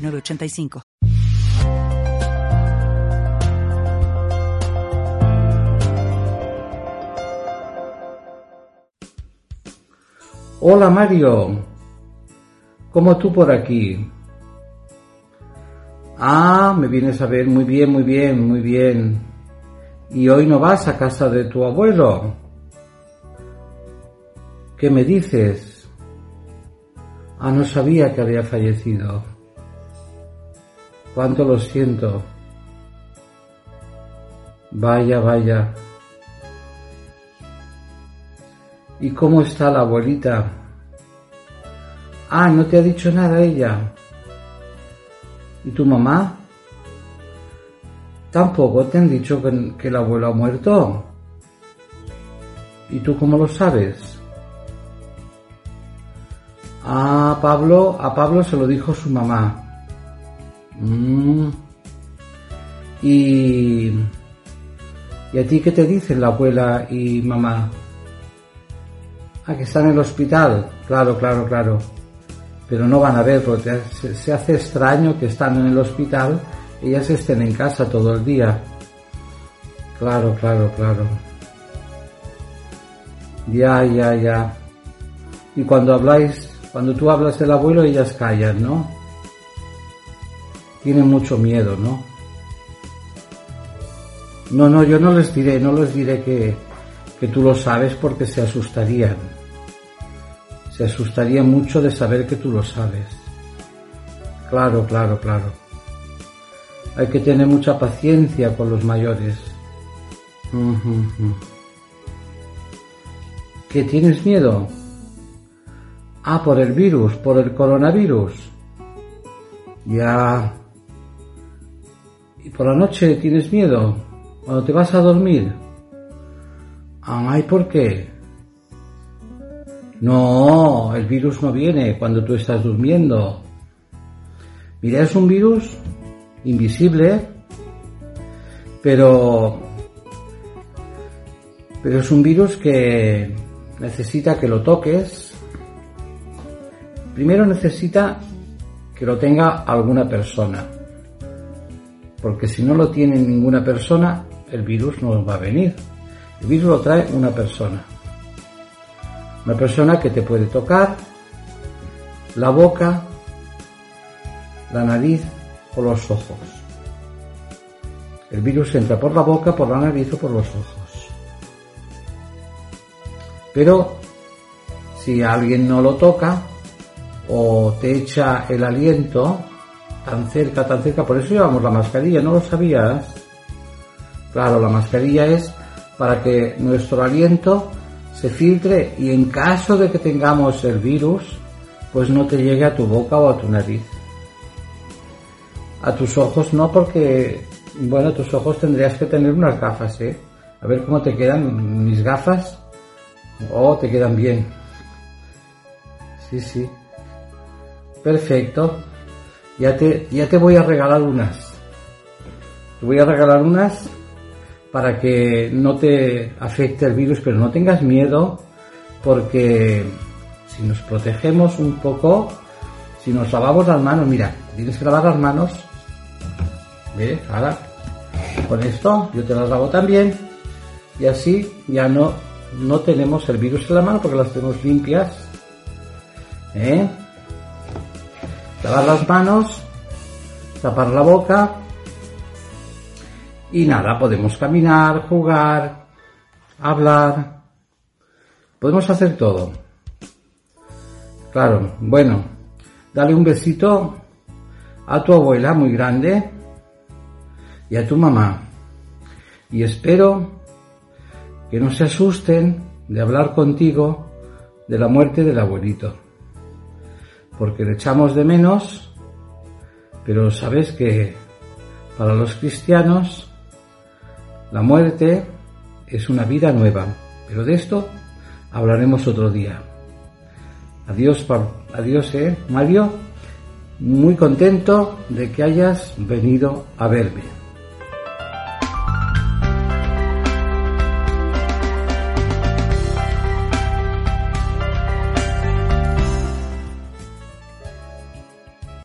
985. Hola Mario, ¿cómo tú por aquí? Ah, me vienes a ver muy bien, muy bien, muy bien. ¿Y hoy no vas a casa de tu abuelo? ¿Qué me dices? Ah, no sabía que había fallecido. Cuánto lo siento. Vaya, vaya. ¿Y cómo está la abuelita? Ah, no te ha dicho nada ella. ¿Y tu mamá? Tampoco te han dicho que, que el abuelo ha muerto. ¿Y tú cómo lo sabes? Ah, Pablo, a Pablo se lo dijo su mamá. Mm. Y, ¿Y a ti qué te dicen la abuela y mamá? Ah, que están en el hospital. Claro, claro, claro. Pero no van a ver, porque se, hace extraño que están en el hospital ellas estén en casa todo el día. Claro, claro, claro. Ya, ya, ya. Y cuando habláis, cuando tú hablas del abuelo, ellas callan, ¿no? Tienen mucho miedo, ¿no? No, no, yo no les diré, no les diré que, que tú lo sabes porque se asustarían. Se asustarían mucho de saber que tú lo sabes. Claro, claro, claro. Hay que tener mucha paciencia con los mayores. ¿Qué tienes miedo? Ah, por el virus, por el coronavirus. Ya, ¿Y por la noche tienes miedo? ¿Cuando te vas a dormir? Ay, ¿por qué? No, el virus no viene cuando tú estás durmiendo. Mira, es un virus invisible, pero, pero es un virus que necesita que lo toques. Primero necesita que lo tenga alguna persona porque si no lo tiene ninguna persona, el virus no va a venir. El virus lo trae una persona. Una persona que te puede tocar la boca, la nariz o los ojos. El virus entra por la boca, por la nariz o por los ojos. Pero si alguien no lo toca o te echa el aliento, tan cerca, tan cerca, por eso llevamos la mascarilla, ¿no lo sabías? Claro, la mascarilla es para que nuestro aliento se filtre y en caso de que tengamos el virus, pues no te llegue a tu boca o a tu nariz. A tus ojos no, porque, bueno, tus ojos tendrías que tener unas gafas, ¿eh? A ver cómo te quedan mis gafas. Oh, te quedan bien. Sí, sí. Perfecto ya te, ya te voy a regalar unas. Te voy a regalar unas para que no te afecte el virus, pero no tengas miedo porque si nos protegemos un poco, si nos lavamos las manos, mira, tienes que lavar las manos, ¿ves? Ahora, con esto yo te las lavo también y así ya no, no tenemos el virus en la mano porque las tenemos limpias. ¿Eh? Lavar las manos, tapar la boca y nada, podemos caminar, jugar, hablar, podemos hacer todo. Claro, bueno, dale un besito a tu abuela muy grande y a tu mamá. Y espero que no se asusten de hablar contigo de la muerte del abuelito porque le echamos de menos Pero sabes que para los cristianos la muerte es una vida nueva. Pero de esto hablaremos otro día. Adiós, adiós, eh, Mario. Muy contento de que hayas venido a verme.